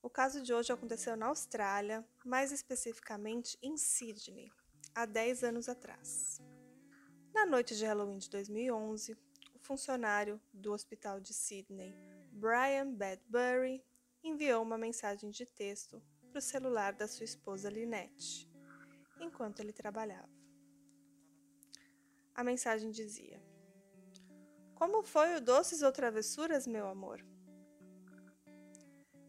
O caso de hoje aconteceu na Austrália, mais especificamente em Sydney, há 10 anos atrás. Na noite de Halloween de 2011, o funcionário do hospital de Sydney, Brian Badbury, enviou uma mensagem de texto para o celular da sua esposa Lynette, enquanto ele trabalhava. A mensagem dizia: Como foi o Doces ou Travessuras, meu amor?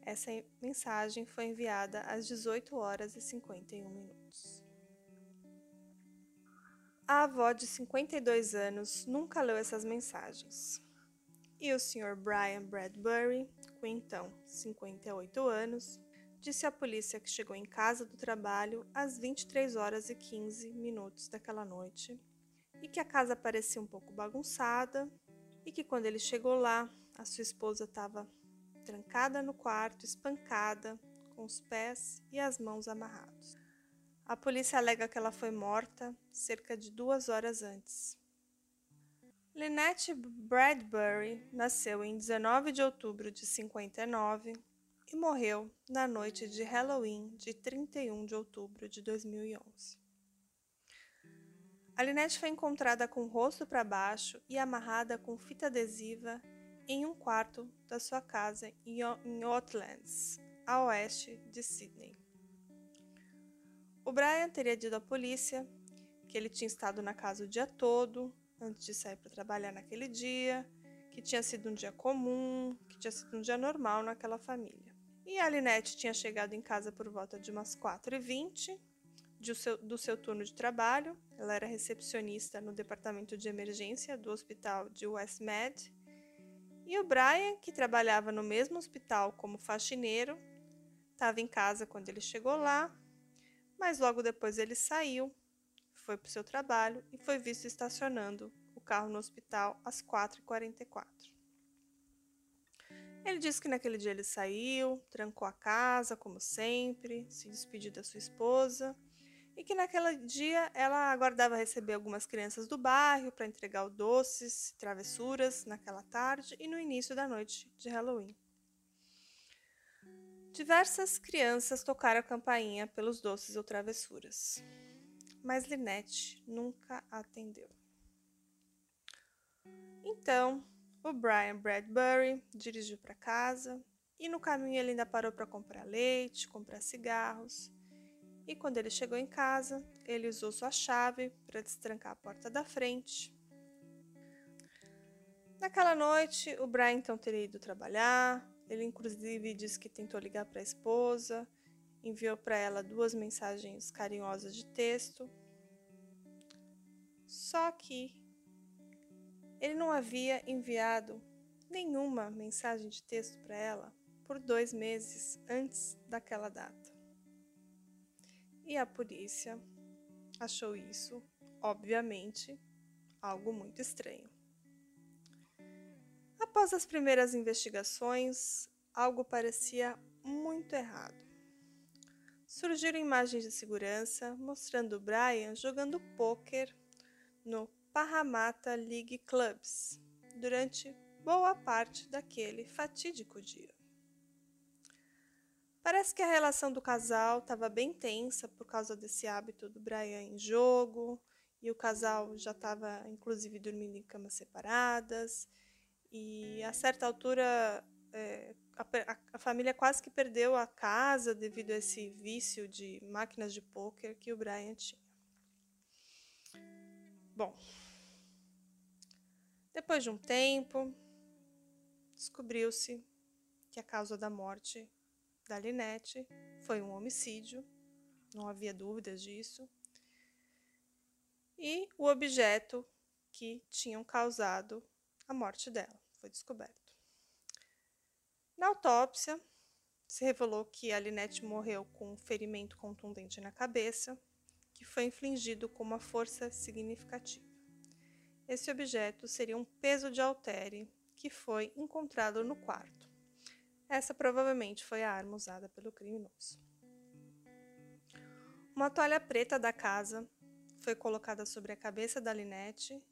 Essa mensagem foi enviada às 18 horas e 51 minutos. A avó de 52 anos nunca leu essas mensagens. E o Sr. Brian Bradbury, com então 58 anos, disse à polícia que chegou em casa do trabalho às 23 horas e 15 minutos daquela noite e que a casa parecia um pouco bagunçada e que quando ele chegou lá, a sua esposa estava trancada no quarto, espancada, com os pés e as mãos amarrados. A polícia alega que ela foi morta cerca de duas horas antes. Lynette Bradbury nasceu em 19 de outubro de 59 e morreu na noite de Halloween de 31 de outubro de 2011. A Lynette foi encontrada com o rosto para baixo e amarrada com fita adesiva em um quarto da sua casa em Oatlands, a oeste de Sydney. O Brian teria dito à polícia que ele tinha estado na casa o dia todo, antes de sair para trabalhar naquele dia, que tinha sido um dia comum, que tinha sido um dia normal naquela família. E a Lynette tinha chegado em casa por volta de umas 4h20 seu, do seu turno de trabalho. Ela era recepcionista no departamento de emergência do hospital de Westmed. E o Brian, que trabalhava no mesmo hospital como faxineiro, estava em casa quando ele chegou lá, mas logo depois ele saiu, foi para o seu trabalho e foi visto estacionando o carro no hospital às 4h44. Ele disse que naquele dia ele saiu, trancou a casa, como sempre, se despediu da sua esposa e que naquele dia ela aguardava receber algumas crianças do bairro para entregar o doces, travessuras naquela tarde e no início da noite de Halloween. Diversas crianças tocaram a campainha pelos doces ou travessuras, mas Lynette nunca atendeu. Então, o Brian Bradbury dirigiu para casa e no caminho ele ainda parou para comprar leite, comprar cigarros e quando ele chegou em casa, ele usou sua chave para destrancar a porta da frente. Naquela noite, o Brian então teria ido trabalhar. Ele, inclusive, disse que tentou ligar para a esposa, enviou para ela duas mensagens carinhosas de texto. Só que ele não havia enviado nenhuma mensagem de texto para ela por dois meses antes daquela data e a polícia achou isso, obviamente, algo muito estranho. Após as primeiras investigações, algo parecia muito errado. Surgiram imagens de segurança mostrando Brian jogando pôquer no Parramatta League Clubs durante boa parte daquele fatídico dia. Parece que a relação do casal estava bem tensa por causa desse hábito do Brian em jogo, e o casal já estava inclusive dormindo em camas separadas, e a certa altura é, a, a, família quase que perdeu a casa devido a esse vício de máquinas de pôquer que o Brian tinha. Bom, depois de um tempo, descobriu-se que a causa da morte da Linette foi um homicídio, não havia dúvidas disso. E o objeto que tinham causado a morte dela foi descoberto. Na autópsia, se revelou que a Linette morreu com um ferimento contundente na cabeça, que foi infligido com uma força significativa. Esse objeto seria um peso de haltere que foi encontrado no quarto. Essa provavelmente foi a arma usada pelo criminoso. Uma toalha preta da casa foi colocada sobre a cabeça da Linette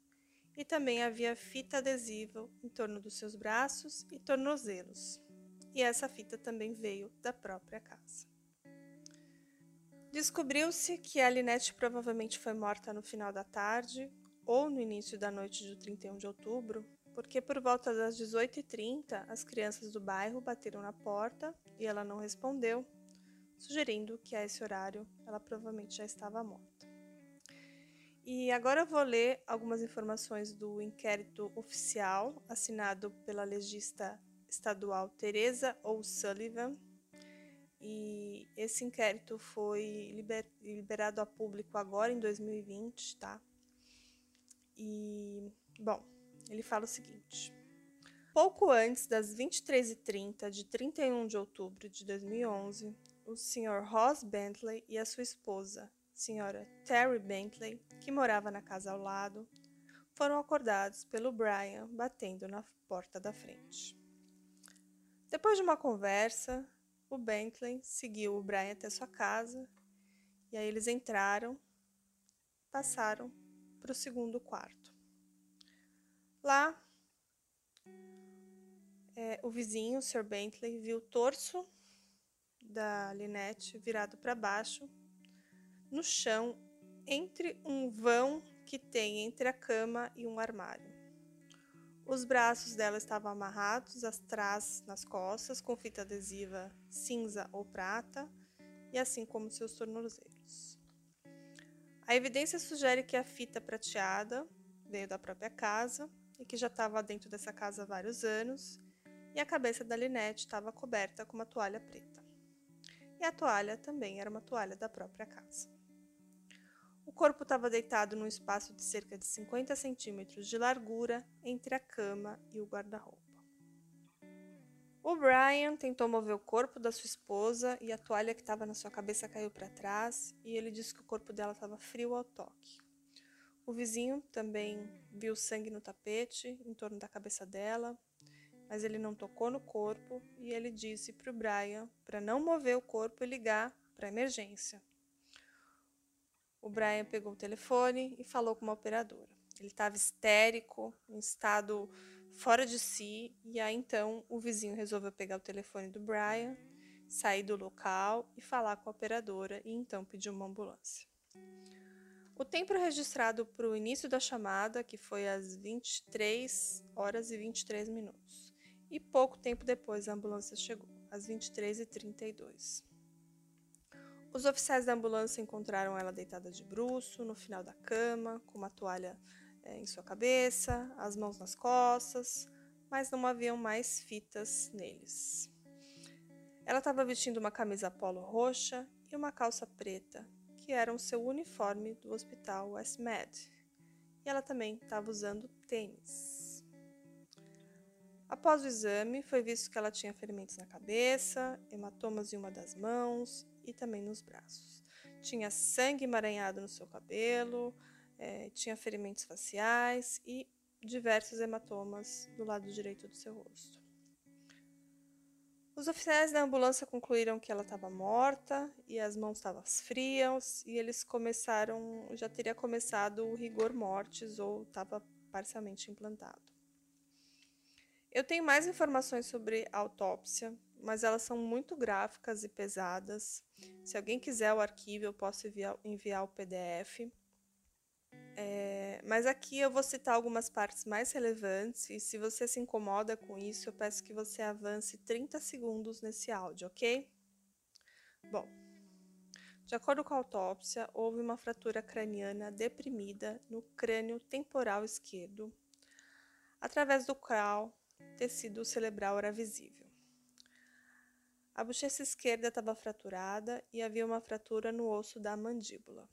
e também havia fita adesiva em torno dos seus braços e tornozelos. e essa fita também veio da própria casa. Descobriu-se que a Linette provavelmente foi morta no final da tarde ou no início da noite de 31 de outubro, porque por volta das 18h30 as crianças do bairro bateram na porta e ela não respondeu, sugerindo que a esse horário ela provavelmente já estava morta. E agora eu vou ler algumas informações do inquérito oficial assinado pela legista estadual Teresa O'Sullivan. E esse inquérito foi liber, liberado a público agora em 2020, tá? E, bom, ele fala o seguinte: Pouco antes das 23h30 de 31 de outubro de 2011, o Sr. Ross Bentley e a sua esposa, senhora Terry Bentley, que morava na casa ao lado, foram acordados pelo Brian batendo na porta da frente. Depois de uma conversa, o Bentley seguiu o Brian até sua casa e aí eles entraram, passaram para o segundo quarto. Lá, é, o vizinho, o Sr. Bentley, viu o torso da Lynette virado para baixo no chão entre um vão que tem entre a cama e um armário. Os braços dela estavam amarrados atrás nas costas com fita adesiva cinza ou prata, e assim como seus tornozelos. A evidência sugere que a fita prateada veio da própria casa e que já estava dentro dessa casa há vários anos, e a cabeça da Linette estava coberta com uma toalha preta. E a toalha também era uma toalha da própria casa. O corpo estava deitado num espaço de cerca de 50 centímetros de largura entre a cama e o guarda-roupa. O Brian tentou mover o corpo da sua esposa e a toalha que estava na sua cabeça caiu para trás e ele disse que o corpo dela estava frio ao toque. O vizinho também viu sangue no tapete em torno da cabeça dela, mas ele não tocou no corpo e ele disse para o Brian para não mover o corpo e ligar para emergência. O Brian pegou o telefone e falou com uma operadora. Ele estava histérico, em estado fora de si, e aí então o vizinho resolveu pegar o telefone do Brian, sair do local e falar com a operadora e então pedir uma ambulância. O tempo registrado para o início da chamada, que foi às 23 horas e 23 minutos. E pouco tempo depois a ambulância chegou, às 23h32. Os oficiais da ambulância encontraram ela deitada de bruço, no final da cama, com uma toalha é, em sua cabeça, as mãos nas costas, mas não haviam mais fitas neles. Ela estava vestindo uma camisa polo roxa e uma calça preta, que eram seu uniforme do hospital Westmed. E ela também estava usando tênis. Após o exame, foi visto que ela tinha ferimentos na cabeça, hematomas em uma das mãos e também nos braços. Tinha sangue emaranhado no seu cabelo, é, tinha ferimentos faciais e diversos hematomas do lado direito do seu rosto. Os oficiais da ambulância concluíram que ela estava morta e as mãos estavam frias e eles começaram, já teria começado o rigor mortis ou estava parcialmente implantado. Eu tenho mais informações sobre a autópsia, mas elas são muito gráficas e pesadas. Se alguém quiser o arquivo, eu posso enviar, enviar o PDF. É, mas aqui eu vou citar algumas partes mais relevantes e se você se incomoda com isso, eu peço que você avance 30 segundos nesse áudio, ok? Bom, de acordo com a autópsia, houve uma fratura craniana deprimida no crânio temporal esquerdo, através do qual tecido cerebral era visível. A bochecha esquerda estava fraturada e havia uma fratura no osso da mandíbula.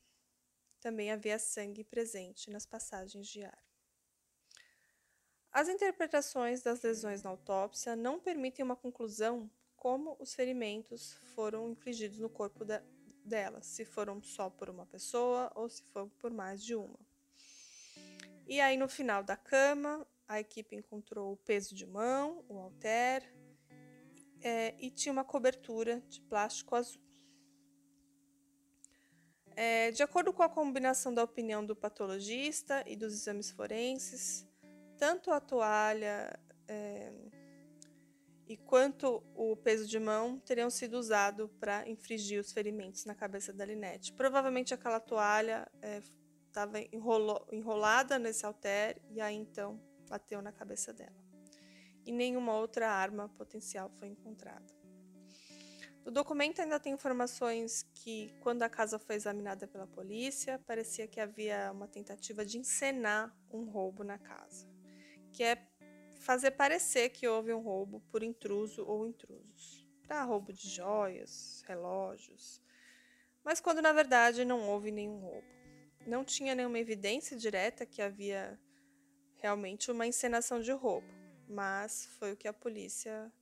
Também havia sangue presente nas passagens de ar. As interpretações das lesões na autópsia não permitem uma conclusão como os ferimentos foram infligidos no corpo da, dela, se foram só por uma pessoa ou se foram por mais de uma. E aí, no final da cama, a equipe encontrou o peso de mão, o halter, é, e tinha uma cobertura de plástico azul. É, de acordo com a combinação da opinião do patologista e dos exames forenses, tanto a toalha é, e quanto o peso de mão teriam sido usado para infligir os ferimentos na cabeça da Linette. Provavelmente aquela toalha estava é, enrolada nesse halter e aí então bateu na cabeça dela. E nenhuma outra arma potencial foi encontrada. No documento ainda tem informações que, quando a casa foi examinada pela polícia, parecia que havia uma tentativa de encenar um roubo na casa, que é fazer parecer que houve um roubo por intruso ou intrusos, para roubo de joias, relógios, mas quando na verdade não houve nenhum roubo. Não tinha nenhuma evidência direta que havia realmente uma encenação de roubo, mas foi o que a polícia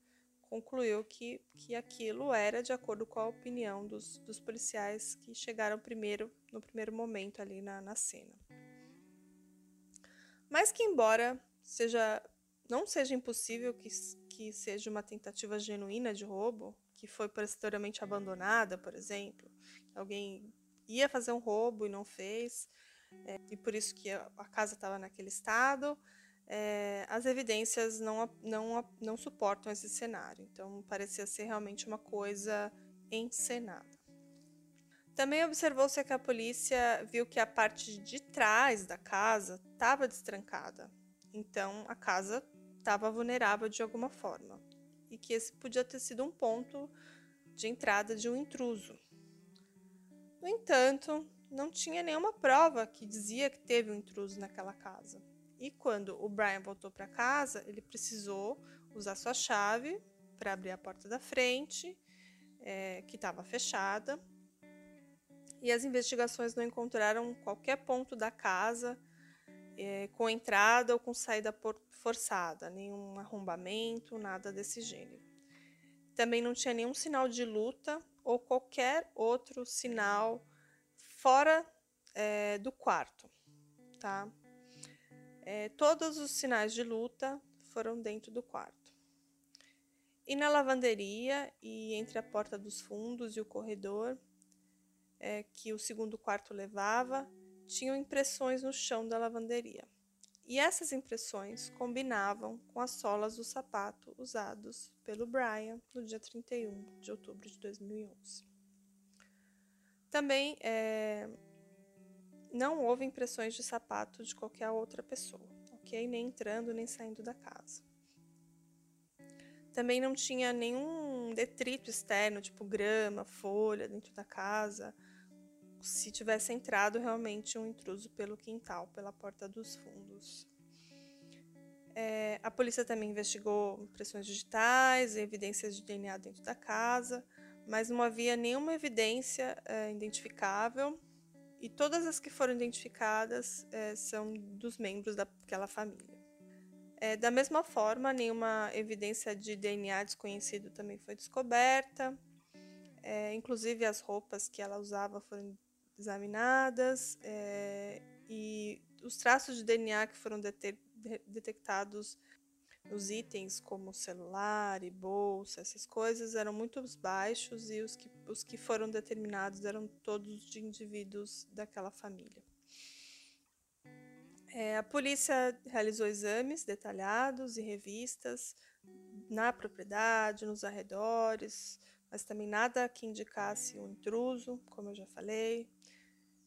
concluiu que, que aquilo era de acordo com a opinião dos, dos policiais que chegaram primeiro no primeiro momento ali na, na cena. Mas que embora seja não seja impossível que, que seja uma tentativa genuína de roubo, que foi posteriormente abandonada, por exemplo, alguém ia fazer um roubo e não fez, é, e por isso que a, a casa estava naquele estado, é, as evidências não, não, não suportam esse cenário. Então, parecia ser realmente uma coisa encenada. Também observou-se que a polícia viu que a parte de trás da casa estava destrancada. Então, a casa estava vulnerável de alguma forma e que esse podia ter sido um ponto de entrada de um intruso. No entanto, não tinha nenhuma prova que dizia que teve um intruso naquela casa. E quando o Brian voltou para casa, ele precisou usar sua chave para abrir a porta da frente, é, que estava fechada. E as investigações não encontraram qualquer ponto da casa é, com entrada ou com saída forçada, nenhum arrombamento, nada desse gênero. Também não tinha nenhum sinal de luta ou qualquer outro sinal fora é, do quarto, tá? É, todos os sinais de luta foram dentro do quarto. E na lavanderia e entre a porta dos fundos e o corredor é, que o segundo quarto levava, tinham impressões no chão da lavanderia. E essas impressões combinavam com as solas do sapato usados pelo Brian no dia 31 de outubro de 2011. Também é, não houve impressões de sapato de qualquer outra pessoa, ok? Nem entrando nem saindo da casa. Também não tinha nenhum detrito externo, tipo grama, folha dentro da casa, se tivesse entrado realmente um intruso pelo quintal, pela porta dos fundos. É, a polícia também investigou impressões digitais, evidências de DNA dentro da casa, mas não havia nenhuma evidência é, identificável e todas as que foram identificadas é, são dos membros daquela família. É, da mesma forma, nenhuma evidência de DNA desconhecido também foi descoberta. É, inclusive as roupas que ela usava foram examinadas e os traços de DNA que foram detectados nos itens como celular e bolsa, essas coisas eram muito baixos e os que, os que foram determinados eram todos de indivíduos daquela família. É, a polícia realizou exames detalhados e revistas na propriedade, nos arredores, mas também nada que indicasse um intruso, como eu já falei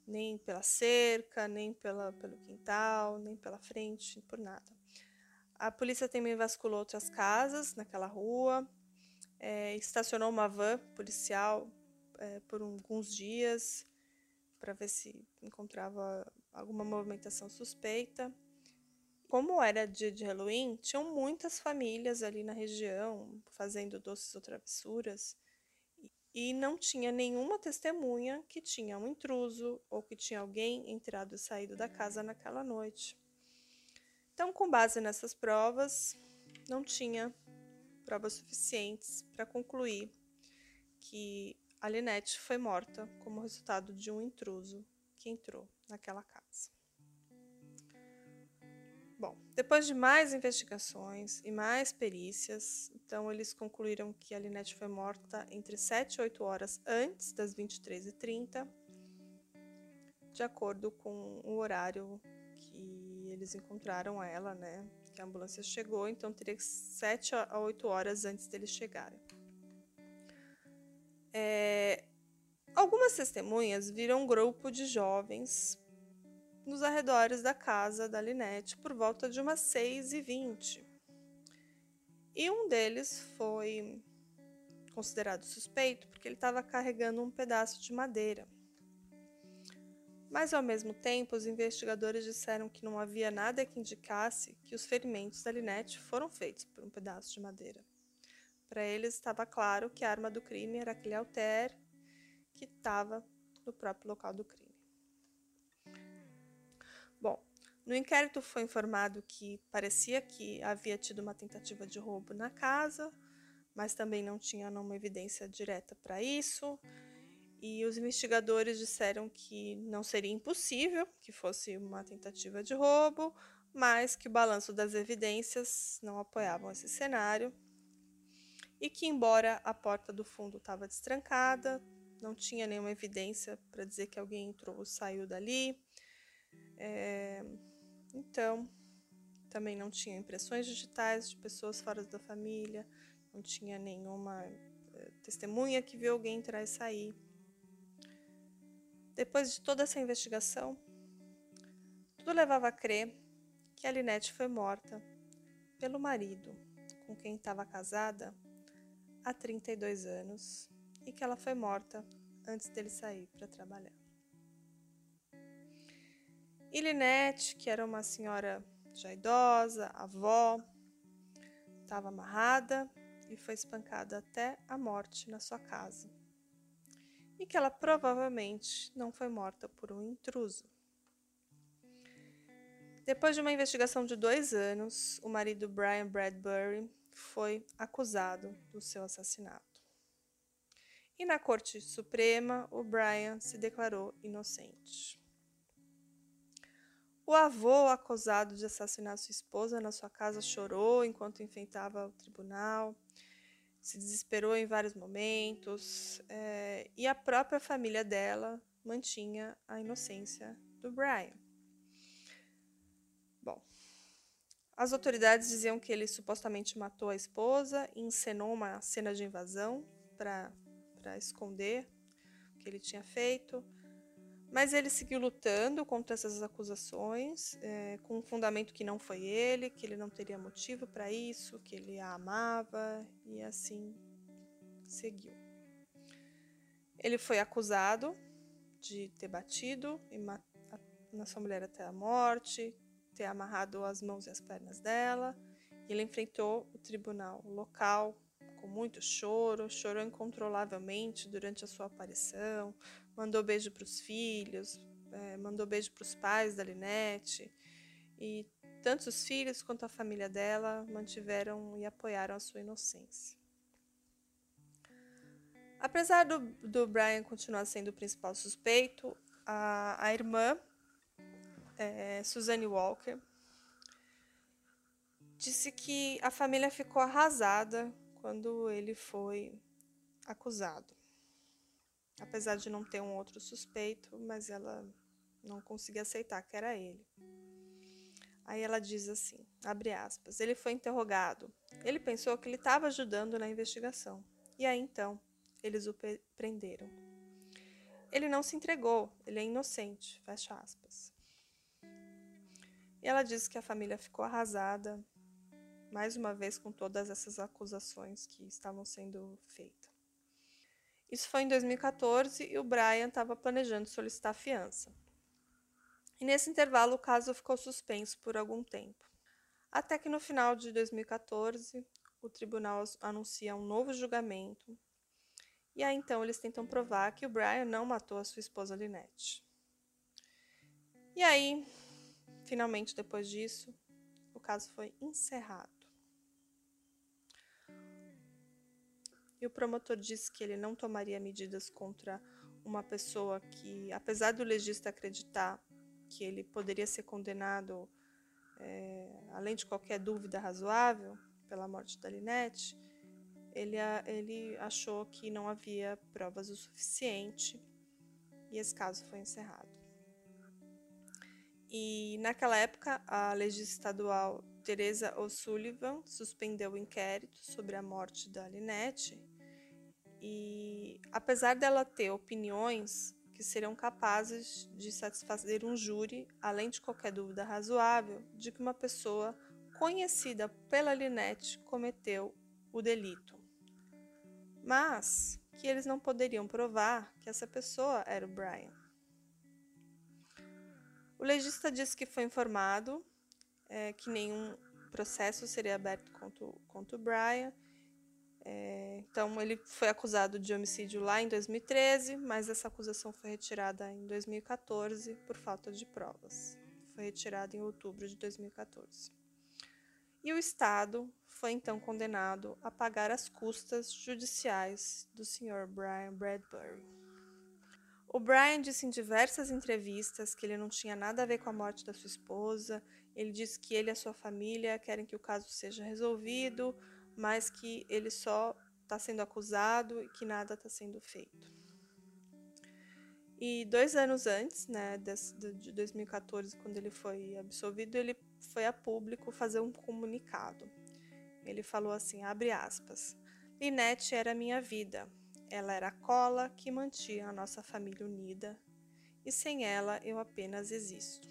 nem pela cerca, nem pela, pelo quintal, nem pela frente, por nada. A polícia também vasculou outras casas naquela rua, é, estacionou uma van policial é, por alguns dias para ver se encontrava alguma movimentação suspeita. Como era dia de Halloween, tinham muitas famílias ali na região fazendo doces ou travessuras e não tinha nenhuma testemunha que tinha um intruso ou que tinha alguém entrado e saído da casa naquela noite. Então, com base nessas provas, não tinha provas suficientes para concluir que a Linette foi morta como resultado de um intruso que entrou naquela casa. Bom, depois de mais investigações e mais perícias, então eles concluíram que a Linette foi morta entre 7 e 8 horas antes das 23h30, de acordo com o horário que eles encontraram ela, né? que a ambulância chegou, então teria sete a oito horas antes deles chegarem. É, algumas testemunhas viram um grupo de jovens nos arredores da casa da Linette por volta de umas 6 e 20 E um deles foi considerado suspeito porque ele estava carregando um pedaço de madeira. Mas ao mesmo tempo, os investigadores disseram que não havia nada que indicasse que os ferimentos da Linette foram feitos por um pedaço de madeira. Para eles estava claro que a arma do crime era aquele alter que estava no próprio local do crime. Bom, no inquérito foi informado que parecia que havia tido uma tentativa de roubo na casa, mas também não tinha nenhuma evidência direta para isso. E os investigadores disseram que não seria impossível que fosse uma tentativa de roubo, mas que o balanço das evidências não apoiavam esse cenário. E que, embora a porta do fundo estava destrancada, não tinha nenhuma evidência para dizer que alguém entrou ou saiu dali. É, então, também não tinha impressões digitais de pessoas fora da família, não tinha nenhuma é, testemunha que viu alguém entrar e sair. Depois de toda essa investigação, tudo levava a crer que a Linette foi morta pelo marido com quem estava casada há 32 anos e que ela foi morta antes dele sair para trabalhar. E Linette, que era uma senhora já idosa, avó, estava amarrada e foi espancada até a morte na sua casa e que ela provavelmente não foi morta por um intruso. Depois de uma investigação de dois anos, o marido Brian Bradbury foi acusado do seu assassinato. E na Corte Suprema, o Brian se declarou inocente. O avô, acusado de assassinar sua esposa na sua casa, chorou enquanto enfrentava o tribunal se desesperou em vários momentos, é, e a própria família dela mantinha a inocência do Brian. Bom, as autoridades diziam que ele supostamente matou a esposa e encenou uma cena de invasão para esconder o que ele tinha feito. Mas ele seguiu lutando contra essas acusações, é, com um fundamento que não foi ele, que ele não teria motivo para isso, que ele a amava, e assim seguiu. Ele foi acusado de ter batido e na sua mulher até a morte, ter amarrado as mãos e as pernas dela, e ele enfrentou o tribunal local com muito choro, chorou incontrolavelmente durante a sua aparição, mandou beijo para os filhos, é, mandou beijo para os pais da Linette. E tanto os filhos quanto a família dela mantiveram e apoiaram a sua inocência. Apesar do, do Brian continuar sendo o principal suspeito, a, a irmã, é, Suzanne Walker, disse que a família ficou arrasada quando ele foi acusado apesar de não ter um outro suspeito, mas ela não conseguia aceitar que era ele. Aí ela diz assim, abre aspas, ele foi interrogado. Ele pensou que ele estava ajudando na investigação. E aí então, eles o prenderam. Ele não se entregou, ele é inocente, fecha aspas. E ela diz que a família ficou arrasada, mais uma vez com todas essas acusações que estavam sendo feitas. Isso foi em 2014 e o Brian estava planejando solicitar fiança. E nesse intervalo o caso ficou suspenso por algum tempo. Até que no final de 2014, o tribunal anuncia um novo julgamento. E aí então eles tentam provar que o Brian não matou a sua esposa Lynette. E aí, finalmente depois disso, o caso foi encerrado. O promotor disse que ele não tomaria medidas contra uma pessoa que, apesar do legista acreditar que ele poderia ser condenado, é, além de qualquer dúvida razoável, pela morte da Linette, ele, ele achou que não havia provas o suficiente e esse caso foi encerrado. E naquela época, a legislação estadual Teresa O'Sullivan suspendeu o inquérito sobre a morte da Linette e, apesar dela ter opiniões que seriam capazes de satisfazer um júri, além de qualquer dúvida razoável, de que uma pessoa conhecida pela Linette cometeu o delito. Mas que eles não poderiam provar que essa pessoa era o Brian. O legista disse que foi informado é, que nenhum processo seria aberto contra, contra o Brian. É, então, ele foi acusado de homicídio lá em 2013, mas essa acusação foi retirada em 2014 por falta de provas. Foi retirada em outubro de 2014. E o Estado foi então condenado a pagar as custas judiciais do Sr. Brian Bradbury. O Brian disse em diversas entrevistas que ele não tinha nada a ver com a morte da sua esposa. Ele disse que ele e a sua família querem que o caso seja resolvido, mas que ele só está sendo acusado e que nada está sendo feito. E dois anos antes, né, de 2014, quando ele foi absolvido, ele foi a público fazer um comunicado. Ele falou assim, abre aspas, Linette era minha vida, ela era a cola que mantinha a nossa família unida, e sem ela eu apenas existo.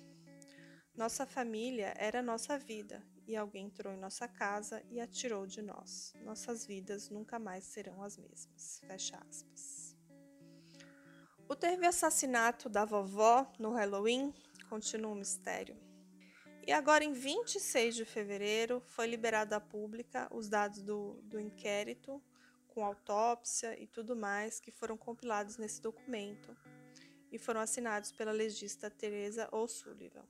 Nossa família era nossa vida, e alguém entrou em nossa casa e a tirou de nós. Nossas vidas nunca mais serão as mesmas. Fecha aspas. O teve assassinato da vovó no Halloween continua um mistério. E agora, em 26 de fevereiro, foi liberado à pública os dados do, do inquérito com autópsia e tudo mais que foram compilados nesse documento e foram assinados pela legista Teresa O'Sullivan.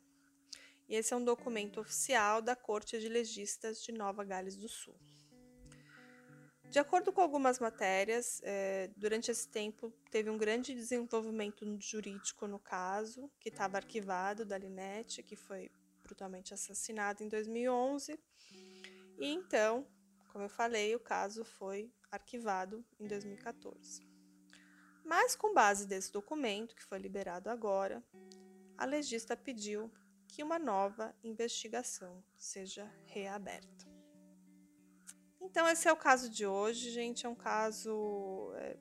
E esse é um documento oficial da Corte de Legistas de Nova Gales do Sul. De acordo com algumas matérias, é, durante esse tempo teve um grande desenvolvimento jurídico no caso, que estava arquivado da Linette, que foi brutalmente assassinada em 2011. E então, como eu falei, o caso foi arquivado em 2014. Mas, com base desse documento, que foi liberado agora, a legista pediu que uma nova investigação seja reaberta. Então, esse é o caso de hoje, gente. É um caso é,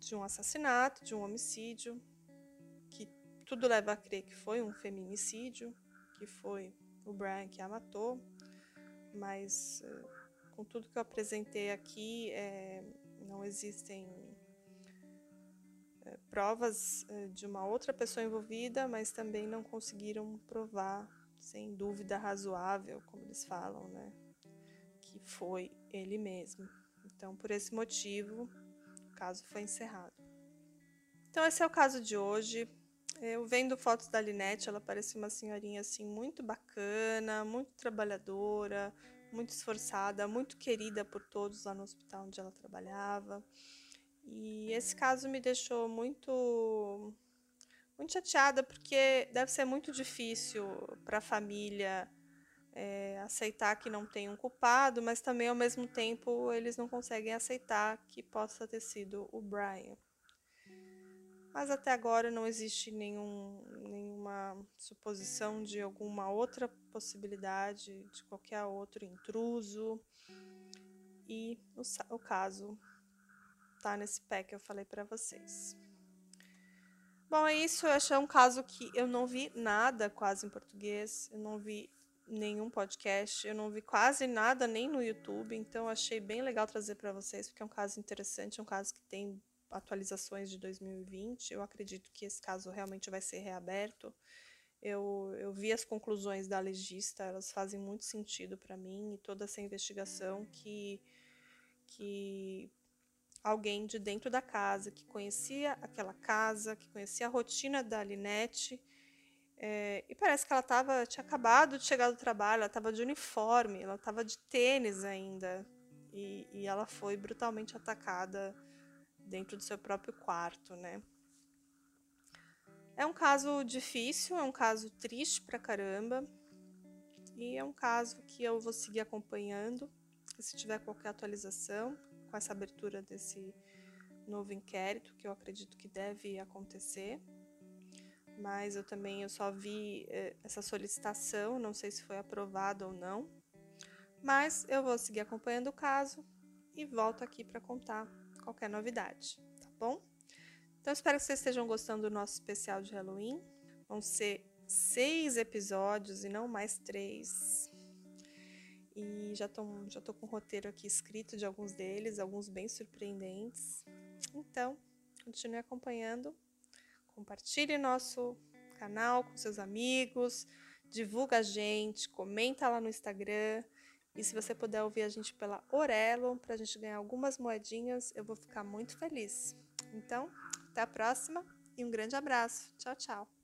de um assassinato, de um homicídio, que tudo leva a crer que foi um feminicídio, que foi o Brian que a matou, mas é, com tudo que eu apresentei aqui, é, não existem provas é, de uma outra pessoa envolvida, mas também não conseguiram provar, sem dúvida razoável, como eles falam, né, que foi ele mesmo. Então, por esse motivo, o caso foi encerrado. Então, esse é o caso de hoje. Eu vendo fotos da Linette, ela parece uma senhorinha assim muito bacana, muito trabalhadora, muito esforçada, muito querida por todos lá no hospital onde ela trabalhava. E esse caso me deixou muito muito chateada porque deve ser muito difícil para a família é, aceitar que não tem um culpado, mas também ao mesmo tempo eles não conseguem aceitar que possa ter sido o Brian. Mas até agora não existe nenhum, nenhuma suposição de alguma outra possibilidade, de qualquer outro intruso. E o, o caso tá nesse pé que eu falei para vocês. Bom, é isso. Eu achei um caso que eu não vi nada quase em português. Eu não vi nenhum podcast. Eu não vi quase nada nem no YouTube. Então, achei bem legal trazer para vocês, porque é um caso interessante. É um caso que tem atualizações de 2020. Eu acredito que esse caso realmente vai ser reaberto. Eu, eu vi as conclusões da legista, elas fazem muito sentido para mim e toda essa investigação que, que alguém de dentro da casa, que conhecia aquela casa, que conhecia a rotina da Linette, é, e parece que ela tava, tinha acabado de chegar do trabalho, ela estava de uniforme, ela estava de tênis ainda, e, e ela foi brutalmente atacada dentro do seu próprio quarto, né? É um caso difícil, é um caso triste pra caramba. E é um caso que eu vou seguir acompanhando. Se tiver qualquer atualização com essa abertura desse novo inquérito, que eu acredito que deve acontecer, mas eu também eu só vi eh, essa solicitação, não sei se foi aprovado ou não. Mas eu vou seguir acompanhando o caso e volto aqui para contar qualquer novidade, tá bom? Então espero que vocês estejam gostando do nosso especial de Halloween. Vão ser seis episódios e não mais três. E já tô, já tô com o roteiro aqui escrito de alguns deles, alguns bem surpreendentes. Então, continue acompanhando. Compartilhe nosso canal com seus amigos, divulga a gente, comenta lá no Instagram. E se você puder ouvir a gente pela Orelo, para a gente ganhar algumas moedinhas, eu vou ficar muito feliz. Então, até a próxima e um grande abraço. Tchau, tchau.